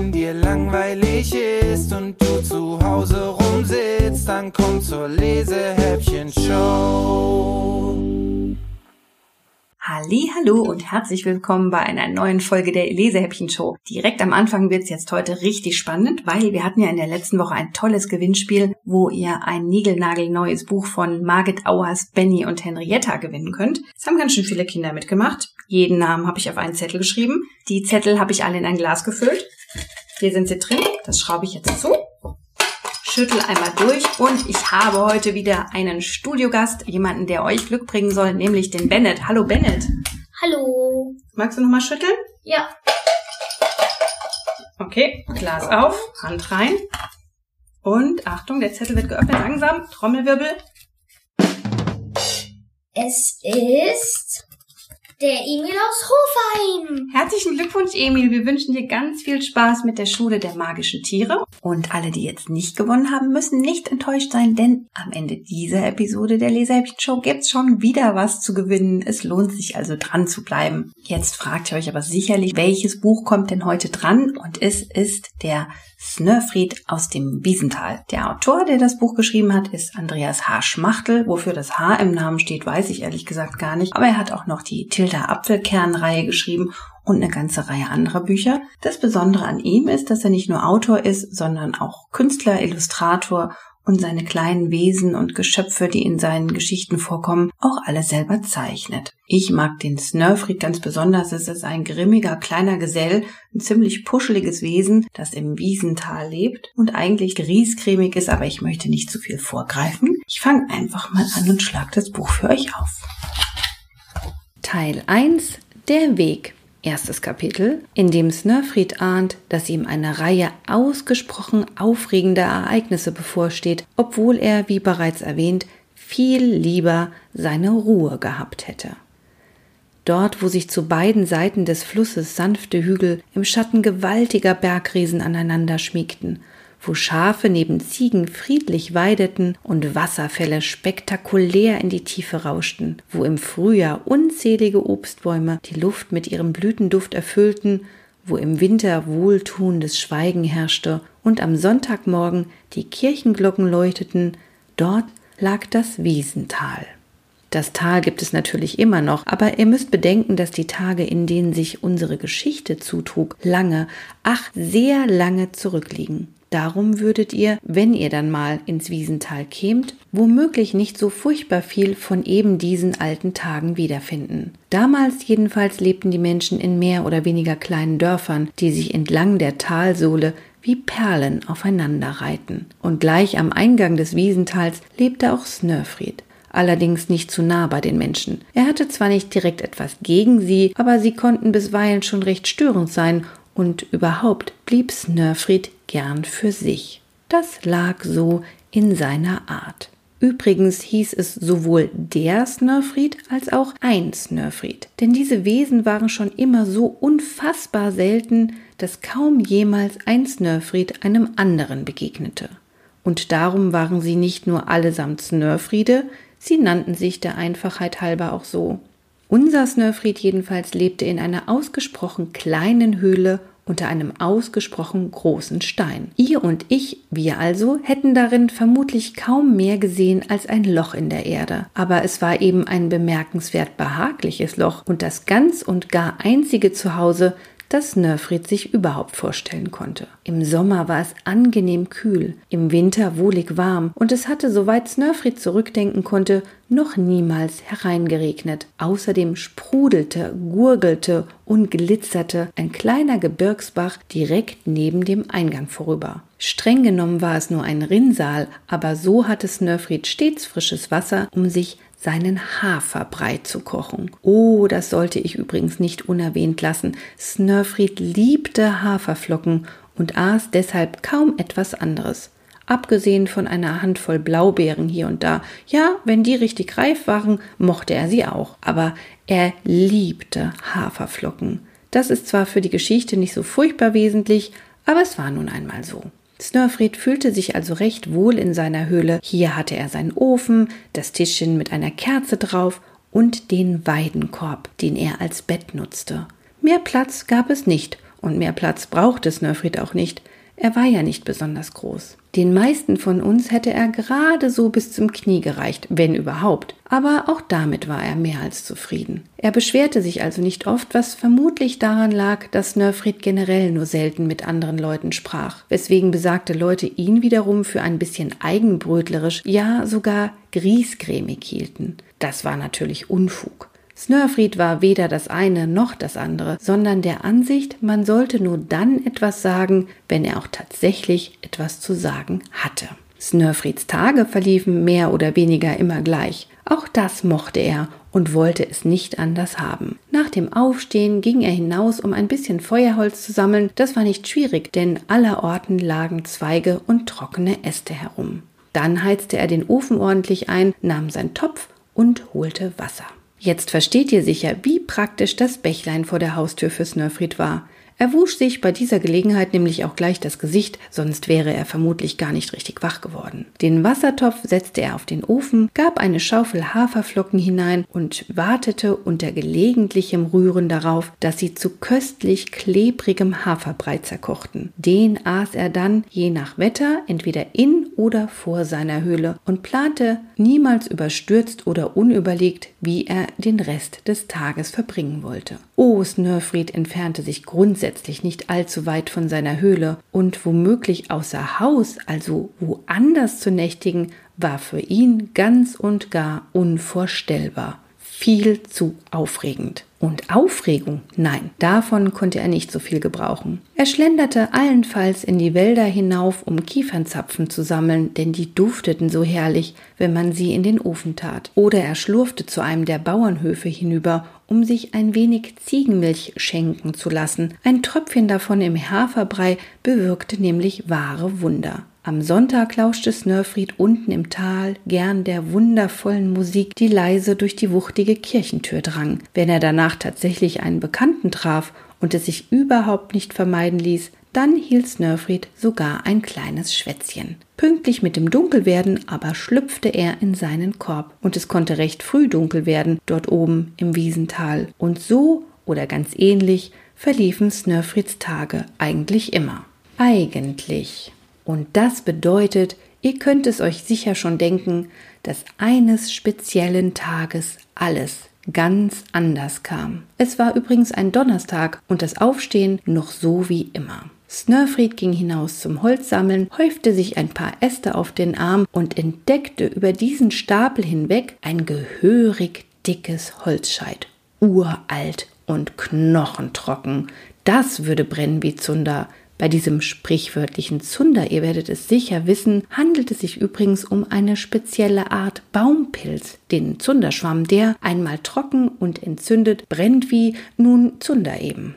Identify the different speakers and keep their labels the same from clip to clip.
Speaker 1: wenn dir langweilig ist und du zu Hause rumsitzt, dann komm zur Lesehäppchen-Show.
Speaker 2: Hallo und herzlich willkommen bei einer neuen Folge der Lesehäppchen Show. Direkt am Anfang wird's jetzt heute richtig spannend, weil wir hatten ja in der letzten Woche ein tolles Gewinnspiel, wo ihr ein niegelnagelneues Buch von Margit Auers, Benny und Henrietta gewinnen könnt. Es haben ganz schön viele Kinder mitgemacht. Jeden Namen habe ich auf einen Zettel geschrieben. Die Zettel habe ich alle in ein Glas gefüllt. Hier sind sie drin. Das schraube ich jetzt zu schüttel einmal durch und ich habe heute wieder einen Studiogast, jemanden, der euch Glück bringen soll, nämlich den Bennett. Hallo Bennett.
Speaker 3: Hallo.
Speaker 2: Magst du nochmal schütteln?
Speaker 3: Ja.
Speaker 2: Okay, Glas auf, Hand rein. Und Achtung, der Zettel wird geöffnet, langsam, Trommelwirbel.
Speaker 3: Es ist der Emil aus Hofheim.
Speaker 2: Herzlichen Glückwunsch, Emil. Wir wünschen dir ganz viel Spaß mit der Schule der magischen Tiere. Und alle, die jetzt nicht gewonnen haben, müssen nicht enttäuscht sein, denn am Ende dieser Episode der Leserhäppchen-Show gibt's schon wieder was zu gewinnen. Es lohnt sich also dran zu bleiben. Jetzt fragt ihr euch aber sicherlich, welches Buch kommt denn heute dran? Und es ist der Snörfried aus dem Wiesental. Der Autor, der das Buch geschrieben hat, ist Andreas H. Schmachtel. Wofür das H im Namen steht, weiß ich ehrlich gesagt gar nicht. Aber er hat auch noch die Tilda Apfelkernreihe geschrieben und eine ganze Reihe anderer Bücher. Das Besondere an ihm ist, dass er nicht nur Autor ist, sondern auch Künstler, Illustrator und seine kleinen Wesen und Geschöpfe, die in seinen Geschichten vorkommen, auch alle selber zeichnet. Ich mag den Snurfried ganz besonders. Es ist ein grimmiger kleiner Gesell, ein ziemlich puscheliges Wesen, das im Wiesental lebt und eigentlich griescremig ist, aber ich möchte nicht zu viel vorgreifen. Ich fange einfach mal an und schlag das Buch für euch auf. Teil 1 Der Weg Erstes Kapitel, in dem Snurfried ahnt, dass ihm eine Reihe ausgesprochen aufregender Ereignisse bevorsteht, obwohl er, wie bereits erwähnt, viel lieber seine Ruhe gehabt hätte. Dort, wo sich zu beiden Seiten des Flusses sanfte Hügel im Schatten gewaltiger Bergriesen aneinander schmiegten wo Schafe neben Ziegen friedlich weideten und Wasserfälle spektakulär in die Tiefe rauschten, wo im Frühjahr unzählige Obstbäume die Luft mit ihrem Blütenduft erfüllten, wo im Winter wohltuendes Schweigen herrschte und am Sonntagmorgen die Kirchenglocken läuteten, dort lag das Wiesental. Das Tal gibt es natürlich immer noch, aber ihr müsst bedenken, dass die Tage, in denen sich unsere Geschichte zutrug, lange, ach sehr lange zurückliegen. Darum würdet ihr, wenn ihr dann mal ins Wiesental kämt, womöglich nicht so furchtbar viel von eben diesen alten Tagen wiederfinden. Damals jedenfalls lebten die Menschen in mehr oder weniger kleinen Dörfern, die sich entlang der Talsohle wie Perlen aufeinander reihten. Und gleich am Eingang des Wiesentals lebte auch Snörfried allerdings nicht zu nah bei den Menschen. Er hatte zwar nicht direkt etwas gegen sie, aber sie konnten bisweilen schon recht störend sein und überhaupt blieb Snörfried gern für sich. Das lag so in seiner Art. Übrigens hieß es sowohl der Snörfried als auch ein Snörfried, denn diese Wesen waren schon immer so unfassbar selten, dass kaum jemals ein Snörfried einem anderen begegnete. Und darum waren sie nicht nur allesamt Snörfriede, sie nannten sich der Einfachheit halber auch so. Unser Snörfried jedenfalls lebte in einer ausgesprochen kleinen Höhle unter einem ausgesprochen großen Stein. Ihr und ich, wir also, hätten darin vermutlich kaum mehr gesehen als ein Loch in der Erde. Aber es war eben ein bemerkenswert behagliches Loch und das ganz und gar einzige Zuhause, das Nörfried sich überhaupt vorstellen konnte. Im Sommer war es angenehm kühl, im Winter wohlig warm und es hatte, soweit Snörfried zurückdenken konnte, noch niemals hereingeregnet. Außerdem sprudelte, gurgelte und glitzerte ein kleiner Gebirgsbach direkt neben dem Eingang vorüber. Streng genommen war es nur ein Rinnsal, aber so hatte Snörfried stets frisches Wasser, um sich seinen Haferbrei zu kochen. Oh, das sollte ich übrigens nicht unerwähnt lassen. Snurfried liebte Haferflocken und aß deshalb kaum etwas anderes. Abgesehen von einer Handvoll Blaubeeren hier und da. Ja, wenn die richtig reif waren, mochte er sie auch. Aber er liebte Haferflocken. Das ist zwar für die Geschichte nicht so furchtbar wesentlich, aber es war nun einmal so. Snörfried fühlte sich also recht wohl in seiner Höhle. Hier hatte er seinen Ofen, das Tischchen mit einer Kerze drauf und den Weidenkorb, den er als Bett nutzte. Mehr Platz gab es nicht, und mehr Platz brauchte Snörfried auch nicht. Er war ja nicht besonders groß. Den meisten von uns hätte er gerade so bis zum Knie gereicht, wenn überhaupt. Aber auch damit war er mehr als zufrieden. Er beschwerte sich also nicht oft, was vermutlich daran lag, dass Nörfried generell nur selten mit anderen Leuten sprach, weswegen besagte Leute ihn wiederum für ein bisschen eigenbrötlerisch, ja sogar griesgrämig hielten. Das war natürlich Unfug. Snörfried war weder das eine noch das andere, sondern der Ansicht, man sollte nur dann etwas sagen, wenn er auch tatsächlich etwas zu sagen hatte. Snörfrieds Tage verliefen mehr oder weniger immer gleich. Auch das mochte er und wollte es nicht anders haben. Nach dem Aufstehen ging er hinaus, um ein bisschen Feuerholz zu sammeln. Das war nicht schwierig, denn allerorten lagen Zweige und trockene Äste herum. Dann heizte er den Ofen ordentlich ein, nahm sein Topf und holte Wasser. Jetzt versteht ihr sicher, wie praktisch das Bächlein vor der Haustür für Snörfried war. Er wusch sich bei dieser Gelegenheit nämlich auch gleich das Gesicht, sonst wäre er vermutlich gar nicht richtig wach geworden. Den Wassertopf setzte er auf den Ofen, gab eine Schaufel Haferflocken hinein und wartete unter gelegentlichem Rühren darauf, dass sie zu köstlich klebrigem Haferbrei zerkochten. Den aß er dann je nach Wetter entweder in oder vor seiner Höhle und plante niemals überstürzt oder unüberlegt, wie er den Rest des Tages verbringen wollte. Oh, Snörfried entfernte sich grundsätzlich nicht allzu weit von seiner Höhle und womöglich außer Haus, also woanders zu nächtigen, war für ihn ganz und gar unvorstellbar. Viel zu aufregend. Und Aufregung? Nein, davon konnte er nicht so viel gebrauchen. Er schlenderte allenfalls in die Wälder hinauf, um Kiefernzapfen zu sammeln, denn die dufteten so herrlich, wenn man sie in den Ofen tat. Oder er schlurfte zu einem der Bauernhöfe hinüber, um sich ein wenig Ziegenmilch schenken zu lassen. Ein Tröpfchen davon im Haferbrei bewirkte nämlich wahre Wunder. Am Sonntag lauschte Snörfried unten im Tal gern der wundervollen Musik, die leise durch die wuchtige Kirchentür drang. Wenn er danach tatsächlich einen Bekannten traf und es sich überhaupt nicht vermeiden ließ, dann hielt Snörfried sogar ein kleines Schwätzchen. Pünktlich mit dem Dunkelwerden aber schlüpfte er in seinen Korb, und es konnte recht früh dunkel werden, dort oben im Wiesental. Und so oder ganz ähnlich verliefen Snörfrieds Tage eigentlich immer. Eigentlich. Und das bedeutet, ihr könnt es euch sicher schon denken, dass eines speziellen Tages alles ganz anders kam. Es war übrigens ein Donnerstag und das Aufstehen noch so wie immer. Snörfried ging hinaus zum Holzsammeln, häufte sich ein paar Äste auf den Arm und entdeckte über diesen Stapel hinweg ein gehörig dickes Holzscheit. Uralt und knochentrocken. Das würde brennen wie Zunder. Bei diesem sprichwörtlichen Zunder, ihr werdet es sicher wissen, handelt es sich übrigens um eine spezielle Art Baumpilz, den Zunderschwamm, der einmal trocken und entzündet brennt wie nun Zunder eben.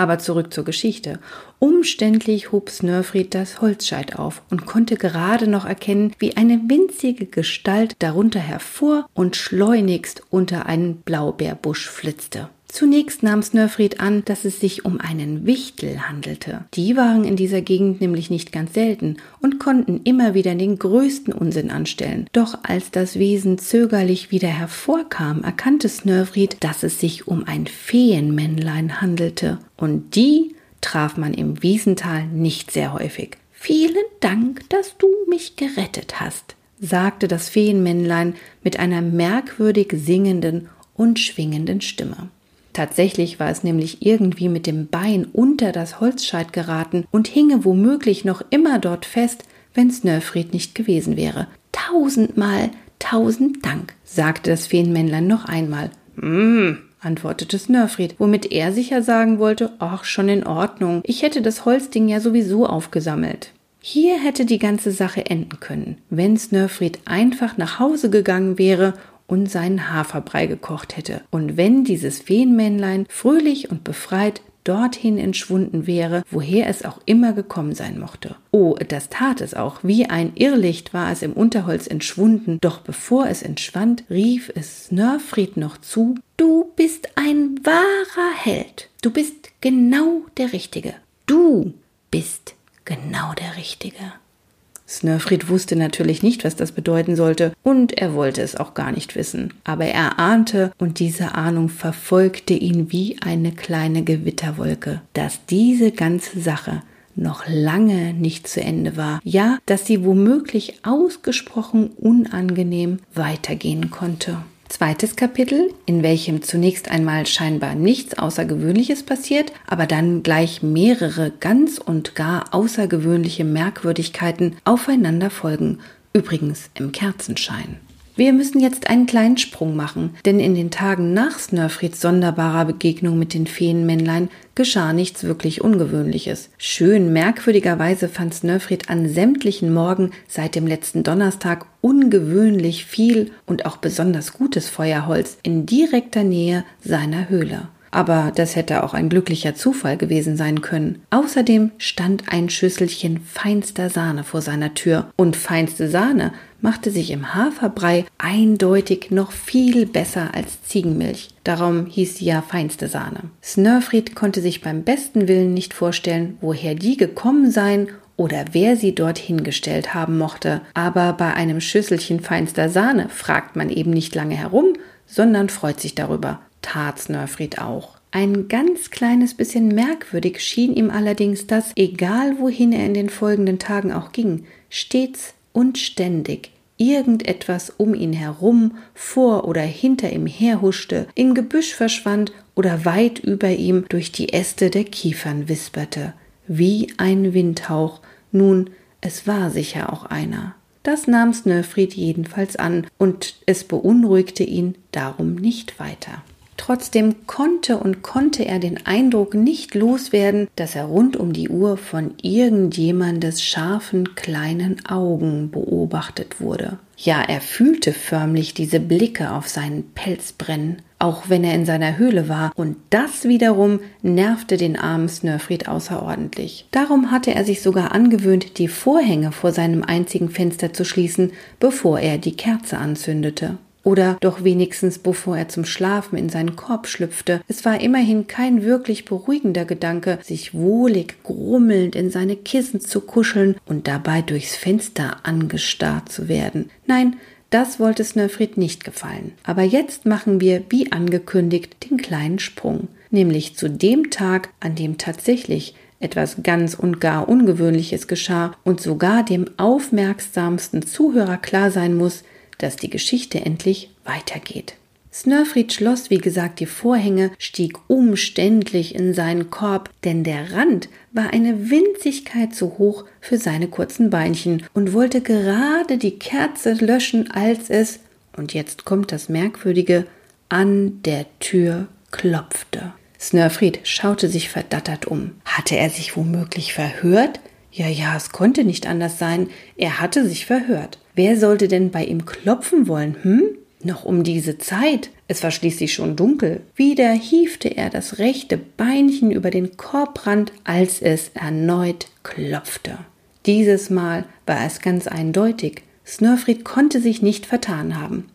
Speaker 2: Aber zurück zur Geschichte. Umständlich hob Snörfried das Holzscheit auf und konnte gerade noch erkennen, wie eine winzige Gestalt darunter hervor und schleunigst unter einen Blaubeerbusch flitzte. Zunächst nahm Snörfried an, dass es sich um einen Wichtel handelte. Die waren in dieser Gegend nämlich nicht ganz selten und konnten immer wieder den größten Unsinn anstellen. Doch als das Wesen zögerlich wieder hervorkam, erkannte Snörfried, dass es sich um ein Feenmännlein handelte. Und die traf man im Wiesental nicht sehr häufig. Vielen Dank, dass du mich gerettet hast, sagte das Feenmännlein mit einer merkwürdig singenden und schwingenden Stimme. Tatsächlich war es nämlich irgendwie mit dem Bein unter das Holzscheit geraten und hinge womöglich noch immer dort fest, wenn Snörfried nicht gewesen wäre. Tausendmal, tausend Dank, sagte das Feenmännlein noch einmal. Hm, antwortete Snörfried, womit er sicher sagen wollte, ach, schon in Ordnung, ich hätte das Holzding ja sowieso aufgesammelt. Hier hätte die ganze Sache enden können, wenn Snörfried einfach nach Hause gegangen wäre und seinen Haferbrei gekocht hätte. Und wenn dieses Feenmännlein fröhlich und befreit dorthin entschwunden wäre, woher es auch immer gekommen sein mochte. Oh, das tat es auch. Wie ein Irrlicht war es im Unterholz entschwunden, doch bevor es entschwand, rief es Snörfried noch zu Du bist ein wahrer Held. Du bist genau der Richtige. Du bist genau der Richtige. Snörfried wusste natürlich nicht, was das bedeuten sollte, und er wollte es auch gar nicht wissen. Aber er ahnte, und diese Ahnung verfolgte ihn wie eine kleine Gewitterwolke, dass diese ganze Sache noch lange nicht zu Ende war, ja, dass sie womöglich ausgesprochen unangenehm weitergehen konnte. Zweites Kapitel, in welchem zunächst einmal scheinbar nichts Außergewöhnliches passiert, aber dann gleich mehrere ganz und gar außergewöhnliche Merkwürdigkeiten aufeinander folgen, übrigens im Kerzenschein. Wir müssen jetzt einen kleinen Sprung machen, denn in den Tagen nach Snörfrieds sonderbarer Begegnung mit den Feenmännlein geschah nichts wirklich Ungewöhnliches. Schön merkwürdigerweise fand Snörfried an sämtlichen Morgen seit dem letzten Donnerstag ungewöhnlich viel und auch besonders gutes Feuerholz in direkter Nähe seiner Höhle aber das hätte auch ein glücklicher Zufall gewesen sein können. Außerdem stand ein Schüsselchen feinster Sahne vor seiner Tür, und feinste Sahne machte sich im Haferbrei eindeutig noch viel besser als Ziegenmilch. Darum hieß sie ja feinste Sahne. Snörfried konnte sich beim besten Willen nicht vorstellen, woher die gekommen sein oder wer sie dorthin gestellt haben mochte. Aber bei einem Schüsselchen feinster Sahne fragt man eben nicht lange herum, sondern freut sich darüber tat Snörfried auch. Ein ganz kleines bisschen merkwürdig schien ihm allerdings, dass, egal wohin er in den folgenden Tagen auch ging, stets und ständig irgendetwas um ihn herum, vor oder hinter ihm herhuschte, im Gebüsch verschwand oder weit über ihm durch die Äste der Kiefern wisperte, wie ein Windhauch. Nun, es war sicher auch einer. Das nahm Snöfried jedenfalls an, und es beunruhigte ihn darum nicht weiter. Trotzdem konnte und konnte er den Eindruck nicht loswerden, dass er rund um die Uhr von irgendjemandes scharfen kleinen Augen beobachtet wurde. Ja, er fühlte förmlich diese Blicke auf seinen Pelz brennen, auch wenn er in seiner Höhle war, und das wiederum nervte den armen Snörfried außerordentlich. Darum hatte er sich sogar angewöhnt, die Vorhänge vor seinem einzigen Fenster zu schließen, bevor er die Kerze anzündete. Oder doch wenigstens bevor er zum Schlafen in seinen Korb schlüpfte. Es war immerhin kein wirklich beruhigender Gedanke, sich wohlig grummelnd in seine Kissen zu kuscheln und dabei durchs Fenster angestarrt zu werden. Nein, das wollte Snöfried nicht gefallen. Aber jetzt machen wir, wie angekündigt, den kleinen Sprung. Nämlich zu dem Tag, an dem tatsächlich etwas ganz und gar Ungewöhnliches geschah und sogar dem aufmerksamsten Zuhörer klar sein muss, dass die Geschichte endlich weitergeht. Snörfried schloss, wie gesagt, die Vorhänge, stieg umständlich in seinen Korb, denn der Rand war eine Winzigkeit zu hoch für seine kurzen Beinchen und wollte gerade die Kerze löschen, als es, und jetzt kommt das Merkwürdige, an der Tür klopfte. Snörfried schaute sich verdattert um. Hatte er sich womöglich verhört? Ja, ja, es konnte nicht anders sein. Er hatte sich verhört. Wer sollte denn bei ihm klopfen wollen, hm? Noch um diese Zeit. Es war schließlich schon dunkel. Wieder hiefte er das rechte Beinchen über den Korbrand, als es erneut klopfte. Dieses Mal war es ganz eindeutig. Snörfried konnte sich nicht vertan haben.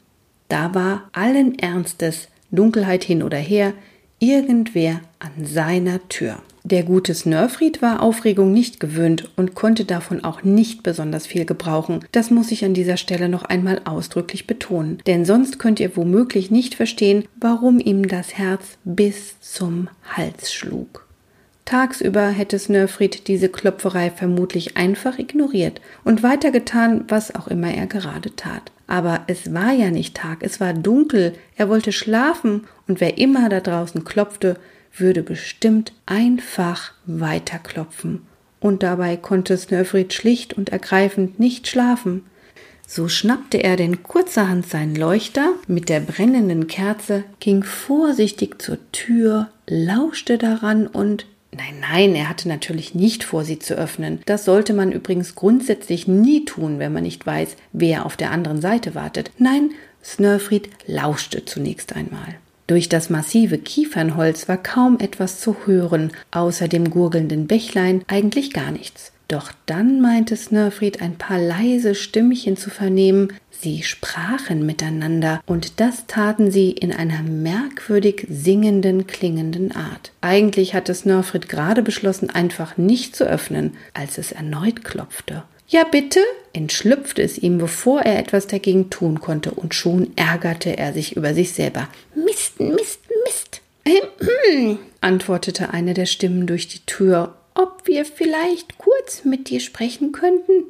Speaker 2: Da war allen Ernstes, Dunkelheit hin oder her, irgendwer an seiner Tür. Der gute Snörfried war Aufregung nicht gewöhnt und konnte davon auch nicht besonders viel gebrauchen. Das muss ich an dieser Stelle noch einmal ausdrücklich betonen, denn sonst könnt ihr womöglich nicht verstehen, warum ihm das Herz bis zum Hals schlug. Tagsüber hätte Snörfried diese Klopferei vermutlich einfach ignoriert und weitergetan, was auch immer er gerade tat. Aber es war ja nicht Tag, es war dunkel, er wollte schlafen, und wer immer da draußen klopfte, würde bestimmt einfach weiterklopfen. Und dabei konnte Snöfried schlicht und ergreifend nicht schlafen. So schnappte er denn kurzerhand seinen Leuchter mit der brennenden Kerze, ging vorsichtig zur Tür, lauschte daran und Nein, nein, er hatte natürlich nicht vor, sie zu öffnen. Das sollte man übrigens grundsätzlich nie tun, wenn man nicht weiß, wer auf der anderen Seite wartet. Nein, Snörfried lauschte zunächst einmal. Durch das massive Kiefernholz war kaum etwas zu hören, außer dem gurgelnden Bächlein eigentlich gar nichts. Doch dann meinte Snörfried ein paar leise Stimmchen zu vernehmen, sie sprachen miteinander, und das taten sie in einer merkwürdig singenden, klingenden Art. Eigentlich hatte Snörfried gerade beschlossen, einfach nicht zu öffnen, als es erneut klopfte. Ja, bitte? entschlüpfte es ihm, bevor er etwas dagegen tun konnte, und schon ärgerte er sich über sich selber. Mist, Mist, Mist. antwortete eine der Stimmen durch die Tür, ob wir vielleicht kurz mit dir sprechen könnten.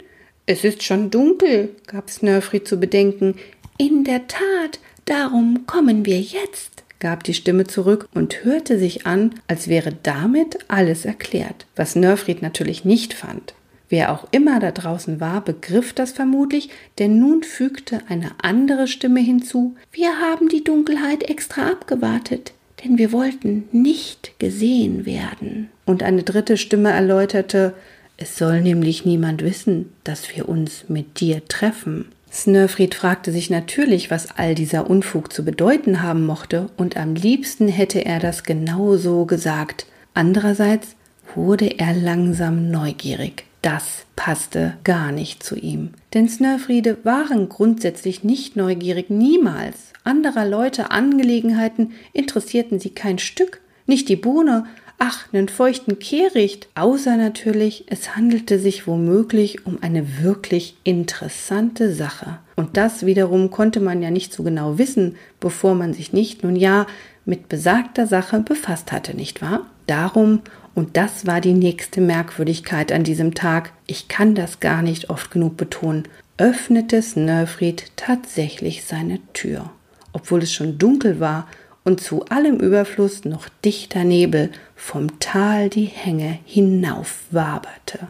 Speaker 2: Es ist schon dunkel, gab Snurfried zu bedenken. In der Tat, darum kommen wir jetzt, gab die Stimme zurück und hörte sich an, als wäre damit alles erklärt, was Nörfried natürlich nicht fand. Wer auch immer da draußen war, begriff das vermutlich, denn nun fügte eine andere Stimme hinzu Wir haben die Dunkelheit extra abgewartet, denn wir wollten nicht gesehen werden. Und eine dritte Stimme erläuterte Es soll nämlich niemand wissen, dass wir uns mit dir treffen. Snurfried fragte sich natürlich, was all dieser Unfug zu bedeuten haben mochte, und am liebsten hätte er das genau so gesagt. Andererseits wurde er langsam neugierig. Das passte gar nicht zu ihm. Denn Snurfriede waren grundsätzlich nicht neugierig, niemals. Anderer Leute Angelegenheiten interessierten sie kein Stück. Nicht die Bohne, ach, nen feuchten Kehricht, außer natürlich, es handelte sich womöglich um eine wirklich interessante Sache. Und das wiederum konnte man ja nicht so genau wissen, bevor man sich nicht nun ja mit besagter Sache befasst hatte, nicht wahr? Darum, und das war die nächste Merkwürdigkeit an diesem Tag, ich kann das gar nicht oft genug betonen, öffnete Snurfried tatsächlich seine Tür. Obwohl es schon dunkel war und zu allem Überfluss noch dichter Nebel vom Tal die Hänge hinauf waberte.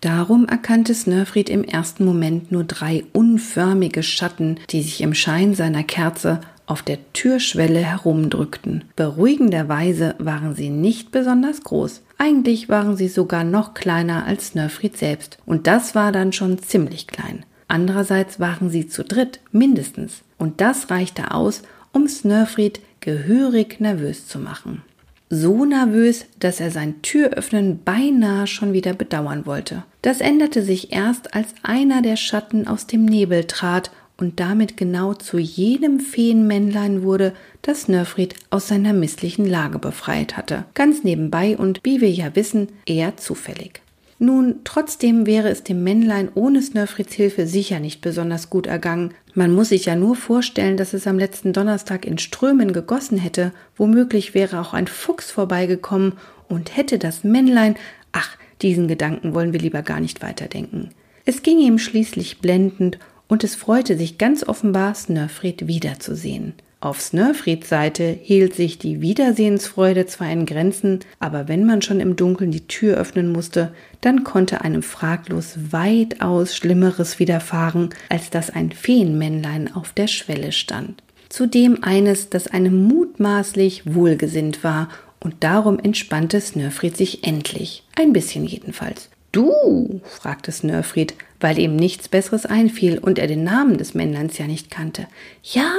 Speaker 2: Darum erkannte Snurfried im ersten Moment nur drei unförmige Schatten, die sich im Schein seiner Kerze auf der Türschwelle herumdrückten. Beruhigenderweise waren sie nicht besonders groß. Eigentlich waren sie sogar noch kleiner als Snurfried selbst. Und das war dann schon ziemlich klein. Andererseits waren sie zu dritt, mindestens. Und das reichte aus, um Snurfried gehörig nervös zu machen. So nervös, dass er sein Türöffnen beinahe schon wieder bedauern wollte. Das änderte sich erst, als einer der Schatten aus dem Nebel trat und damit genau zu jenem Feenmännlein wurde, das Nörfried aus seiner misslichen Lage befreit hatte. Ganz nebenbei und, wie wir ja wissen, eher zufällig. Nun, trotzdem wäre es dem Männlein ohne Snurfrieds Hilfe sicher nicht besonders gut ergangen. Man muss sich ja nur vorstellen, dass es am letzten Donnerstag in Strömen gegossen hätte. Womöglich wäre auch ein Fuchs vorbeigekommen und hätte das Männlein, ach, diesen Gedanken wollen wir lieber gar nicht weiterdenken. Es ging ihm schließlich blendend und es freute sich ganz offenbar, Snurfried wiederzusehen. Auf Snurfrieds Seite hielt sich die Wiedersehensfreude zwar in Grenzen, aber wenn man schon im Dunkeln die Tür öffnen musste, dann konnte einem fraglos weitaus Schlimmeres widerfahren, als dass ein Feenmännlein auf der Schwelle stand. Zudem eines, das einem mutmaßlich wohlgesinnt war, und darum entspannte Snurfried sich endlich. Ein bisschen jedenfalls. Du? fragte Snurfried, weil ihm nichts Besseres einfiel und er den Namen des Männleins ja nicht kannte. Ja,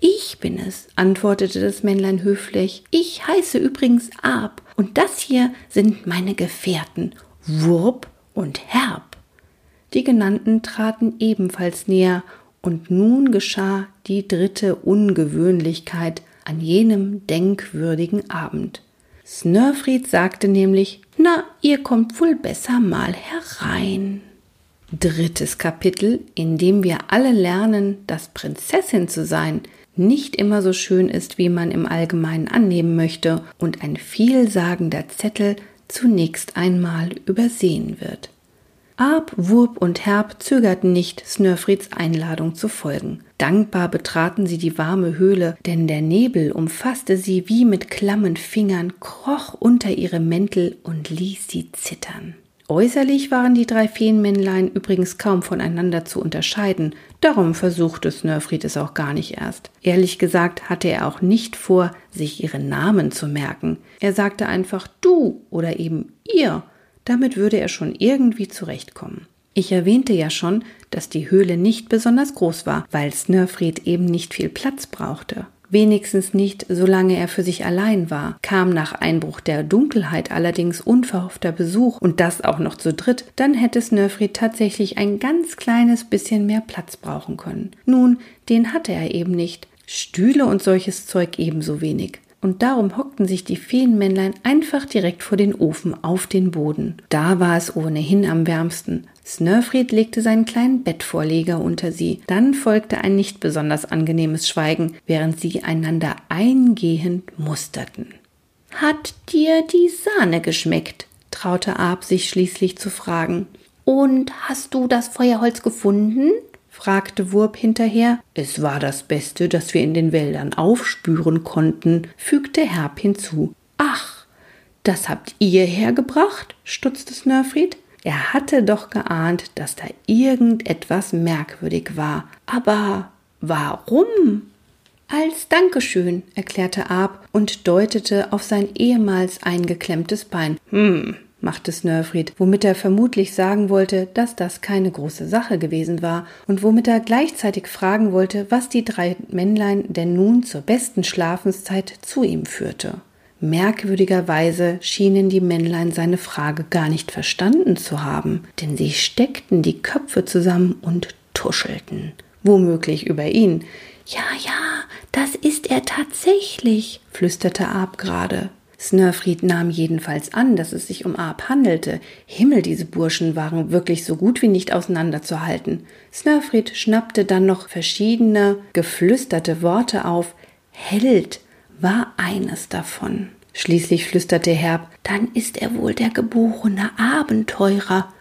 Speaker 2: ich bin es, antwortete das Männlein höflich. Ich heiße übrigens Ab, und das hier sind meine Gefährten, Wurp und Herb. Die genannten traten ebenfalls näher, und nun geschah die dritte Ungewöhnlichkeit an jenem denkwürdigen Abend. Snurfried sagte nämlich, na, ihr kommt wohl besser mal herein. Drittes Kapitel, in dem wir alle lernen, dass Prinzessin zu sein nicht immer so schön ist, wie man im Allgemeinen annehmen möchte und ein vielsagender Zettel zunächst einmal übersehen wird. Arp, Wurp und Herb zögerten nicht, Snurfrieds Einladung zu folgen. Dankbar betraten sie die warme Höhle, denn der Nebel umfasste sie wie mit klammen Fingern, kroch unter ihre Mäntel und ließ sie zittern. Äußerlich waren die drei Feenmännlein übrigens kaum voneinander zu unterscheiden, darum versuchte Snurfried es auch gar nicht erst. Ehrlich gesagt hatte er auch nicht vor, sich ihre Namen zu merken. Er sagte einfach du oder eben ihr, damit würde er schon irgendwie zurechtkommen. Ich erwähnte ja schon, dass die Höhle nicht besonders groß war, weil Snurfried eben nicht viel Platz brauchte wenigstens nicht, solange er für sich allein war. Kam nach Einbruch der Dunkelheit allerdings unverhoffter Besuch und das auch noch zu dritt, dann hätte Snurfried tatsächlich ein ganz kleines bisschen mehr Platz brauchen können. Nun, den hatte er eben nicht. Stühle und solches Zeug ebenso wenig. Und darum hockten sich die Feenmännlein einfach direkt vor den Ofen auf den Boden. Da war es ohnehin am wärmsten. Snörfried legte seinen kleinen Bettvorleger unter sie. Dann folgte ein nicht besonders angenehmes Schweigen, während sie einander eingehend musterten. Hat dir die Sahne geschmeckt? traute Ab sich schließlich zu fragen. Und hast du das Feuerholz gefunden? Fragte Wurp hinterher. Es war das Beste, das wir in den Wäldern aufspüren konnten, fügte Herb hinzu. Ach, das habt ihr hergebracht? stutzte Snörfried. Er hatte doch geahnt, dass da irgendetwas merkwürdig war. Aber warum? Als Dankeschön, erklärte Ab und deutete auf sein ehemals eingeklemmtes Bein. Hm, machte Snörfried, womit er vermutlich sagen wollte, dass das keine große Sache gewesen war und womit er gleichzeitig fragen wollte, was die drei Männlein denn nun zur besten Schlafenszeit zu ihm führte. Merkwürdigerweise schienen die Männlein seine Frage gar nicht verstanden zu haben, denn sie steckten die Köpfe zusammen und tuschelten, womöglich über ihn, ja, ja, das ist er tatsächlich, flüsterte Ab gerade. Snörfried nahm jedenfalls an, dass es sich um Ab handelte. Himmel, diese Burschen waren wirklich so gut wie nicht auseinanderzuhalten. Snörfried schnappte dann noch verschiedene geflüsterte Worte auf. Held war eines davon. Schließlich flüsterte Herb, dann ist er wohl der geborene Abenteurer.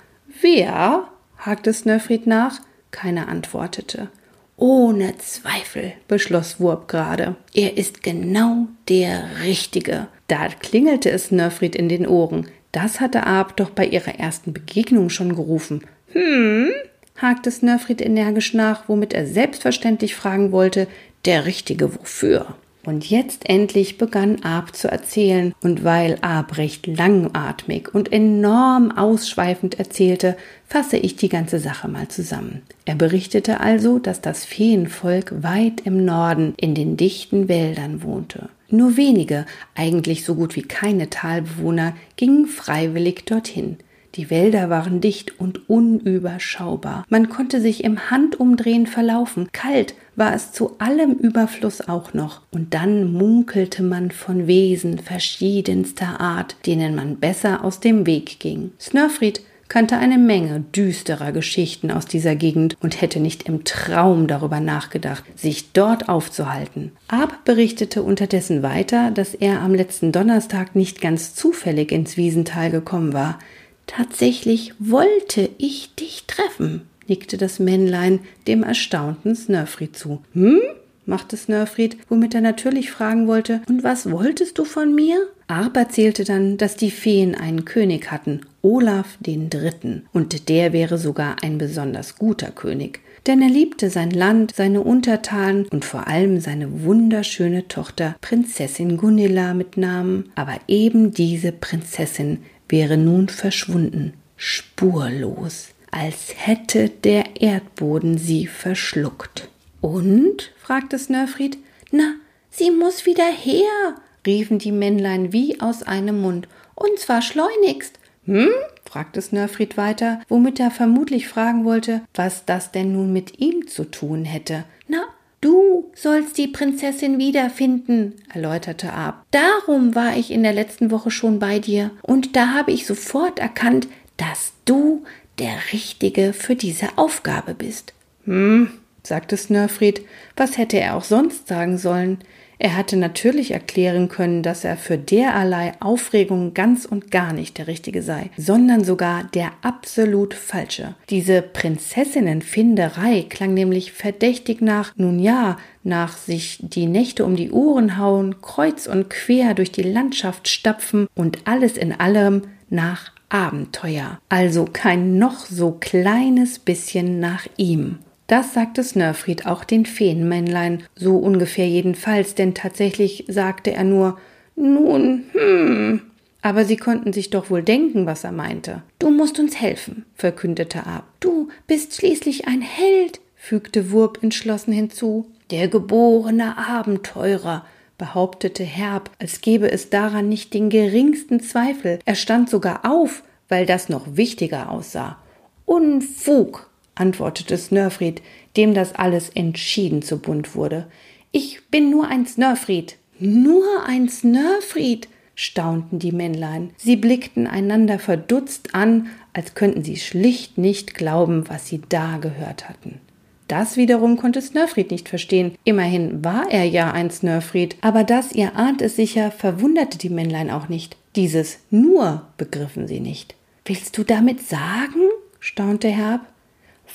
Speaker 2: Wer? hakte Snörfried nach. Keiner antwortete. Ohne Zweifel, beschloss Wurp gerade. Er ist genau der Richtige. Da klingelte es Nörfried in den Ohren. Das hatte Ab doch bei ihrer ersten Begegnung schon gerufen. Hm? hakte Snörfried energisch nach, womit er selbstverständlich fragen wollte, der Richtige wofür? Und jetzt endlich begann Ab zu erzählen, und weil Ab recht langatmig und enorm ausschweifend erzählte, fasse ich die ganze Sache mal zusammen. Er berichtete also, dass das Feenvolk weit im Norden in den dichten Wäldern wohnte. Nur wenige, eigentlich so gut wie keine Talbewohner, gingen freiwillig dorthin. Die Wälder waren dicht und unüberschaubar. Man konnte sich im Handumdrehen verlaufen. Kalt war es zu allem Überfluss auch noch. Und dann munkelte man von Wesen verschiedenster Art, denen man besser aus dem Weg ging. Snörfried kannte eine Menge düsterer Geschichten aus dieser Gegend und hätte nicht im Traum darüber nachgedacht, sich dort aufzuhalten. Ab berichtete unterdessen weiter, dass er am letzten Donnerstag nicht ganz zufällig ins Wiesental gekommen war. Tatsächlich wollte ich dich treffen, nickte das Männlein dem erstaunten Snurfried zu. Hm? machte Snurfried, womit er natürlich fragen wollte, und was wolltest du von mir? Arp erzählte dann, dass die Feen einen König hatten, Olaf den Dritten, und der wäre sogar ein besonders guter König, denn er liebte sein Land, seine Untertanen und vor allem seine wunderschöne Tochter Prinzessin Gunilla mit Namen, aber eben diese Prinzessin wäre nun verschwunden, spurlos, als hätte der Erdboden sie verschluckt. Und? fragte Snörfried. Na, sie muss wieder her, riefen die Männlein wie aus einem Mund, und zwar schleunigst. Hm? fragte Snörfried weiter, womit er vermutlich fragen wollte, was das denn nun mit ihm zu tun hätte. Na, Du sollst die Prinzessin wiederfinden, erläuterte Ab. Darum war ich in der letzten Woche schon bei dir, und da habe ich sofort erkannt, dass du der Richtige für diese Aufgabe bist. Hm, sagte Snörfried, was hätte er auch sonst sagen sollen? Er hatte natürlich erklären können, dass er für derlei Aufregung ganz und gar nicht der Richtige sei, sondern sogar der absolut falsche. Diese Prinzessinnenfinderei klang nämlich verdächtig nach, nun ja, nach sich die Nächte um die Ohren hauen, kreuz und quer durch die Landschaft stapfen und alles in allem nach Abenteuer. Also kein noch so kleines bisschen nach ihm. Das sagte Snörfried auch den Feenmännlein, so ungefähr jedenfalls, denn tatsächlich sagte er nur Nun, hm. Aber sie konnten sich doch wohl denken, was er meinte. Du musst uns helfen, verkündete Ab. Du bist schließlich ein Held, fügte Wurp entschlossen hinzu. Der geborene Abenteurer, behauptete Herb, als gäbe es daran nicht den geringsten Zweifel. Er stand sogar auf, weil das noch wichtiger aussah. Unfug, antwortete Snörfried, dem das alles entschieden zu bunt wurde. Ich bin nur ein Snörfried. Nur ein Snörfried, staunten die Männlein. Sie blickten einander verdutzt an, als könnten sie schlicht nicht glauben, was sie da gehört hatten. Das wiederum konnte Snörfried nicht verstehen. Immerhin war er ja ein Snörfried, aber das, ihr ahnt es sicher, verwunderte die Männlein auch nicht. Dieses nur begriffen sie nicht. Willst du damit sagen? staunte Herb.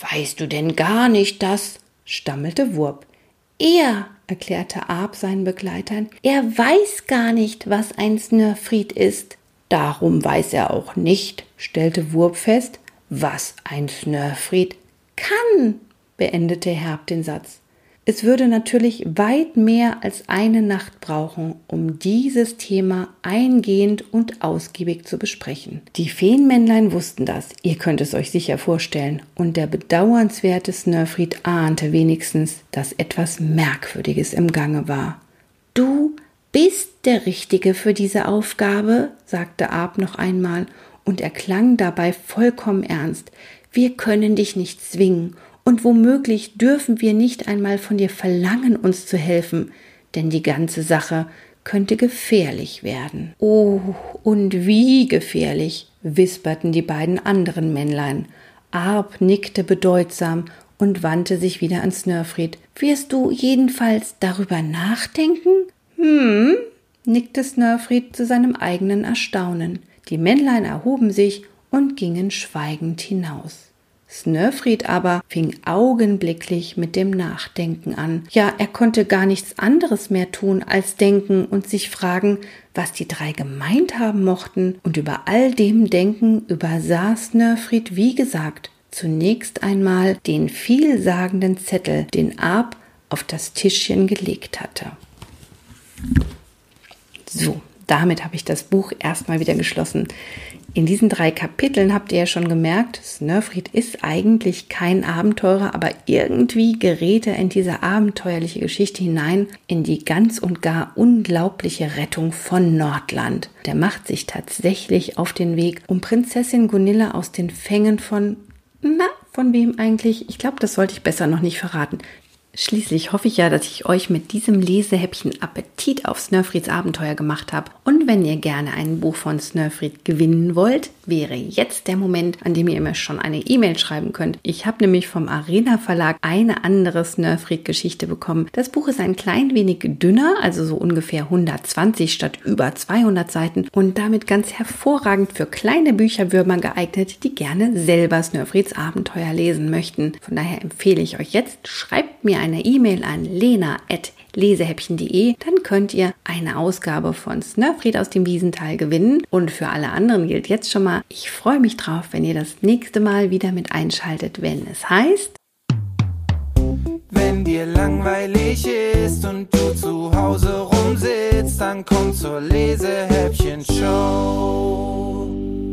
Speaker 2: Weißt du denn gar nicht das? stammelte Wurp. Er, erklärte Ab seinen Begleitern, er weiß gar nicht, was ein Snörfried ist. Darum weiß er auch nicht, stellte Wurp fest, was ein Snörfried kann beendete Herb den Satz. Es würde natürlich weit mehr als eine Nacht brauchen, um dieses Thema eingehend und ausgiebig zu besprechen. Die Feenmännlein wussten das, ihr könnt es euch sicher vorstellen, und der bedauernswerte Snurfried ahnte wenigstens, dass etwas Merkwürdiges im Gange war. Du bist der Richtige für diese Aufgabe, sagte Ab noch einmal, und er klang dabei vollkommen ernst. Wir können dich nicht zwingen und womöglich dürfen wir nicht einmal von dir verlangen, uns zu helfen, denn die ganze Sache könnte gefährlich werden. Oh, und wie gefährlich, wisperten die beiden anderen Männlein. Arp nickte bedeutsam und wandte sich wieder an Snörfried. Wirst du jedenfalls darüber nachdenken? Hm, nickte Snörfried zu seinem eigenen Erstaunen. Die Männlein erhoben sich und gingen schweigend hinaus. Snöfried aber fing augenblicklich mit dem Nachdenken an. Ja, er konnte gar nichts anderes mehr tun, als denken und sich fragen, was die drei gemeint haben mochten, und über all dem Denken übersah Snöfried, wie gesagt, zunächst einmal den vielsagenden Zettel, den Ab auf das Tischchen gelegt hatte. So, damit habe ich das Buch erstmal wieder geschlossen. In diesen drei Kapiteln habt ihr ja schon gemerkt, Snurfried ist eigentlich kein Abenteurer, aber irgendwie gerät er in diese abenteuerliche Geschichte hinein, in die ganz und gar unglaubliche Rettung von Nordland. Der macht sich tatsächlich auf den Weg, um Prinzessin Gunilla aus den Fängen von na, von wem eigentlich? Ich glaube, das sollte ich besser noch nicht verraten. Schließlich hoffe ich ja, dass ich euch mit diesem Lesehäppchen Appetit auf Snurfrieds Abenteuer gemacht habe. Und wenn ihr gerne ein Buch von Snurfried gewinnen wollt, wäre jetzt der Moment, an dem ihr mir schon eine E-Mail schreiben könnt. Ich habe nämlich vom Arena Verlag eine andere Snurfried-Geschichte bekommen. Das Buch ist ein klein wenig dünner, also so ungefähr 120 statt über 200 Seiten und damit ganz hervorragend für kleine Bücherwürmer geeignet, die gerne selber Snurfrieds Abenteuer lesen möchten. Von daher empfehle ich euch jetzt, schreibt mir eine E-Mail an lena.lesehäppchen.de, dann könnt ihr eine Ausgabe von Snurfried aus dem Wiesental gewinnen. Und für alle anderen gilt jetzt schon mal, ich freue mich drauf, wenn ihr das nächste Mal wieder mit einschaltet, wenn es heißt.
Speaker 1: Wenn dir langweilig ist und du zu Hause rumsitzt, dann komm zur Lesehäppchen-Show.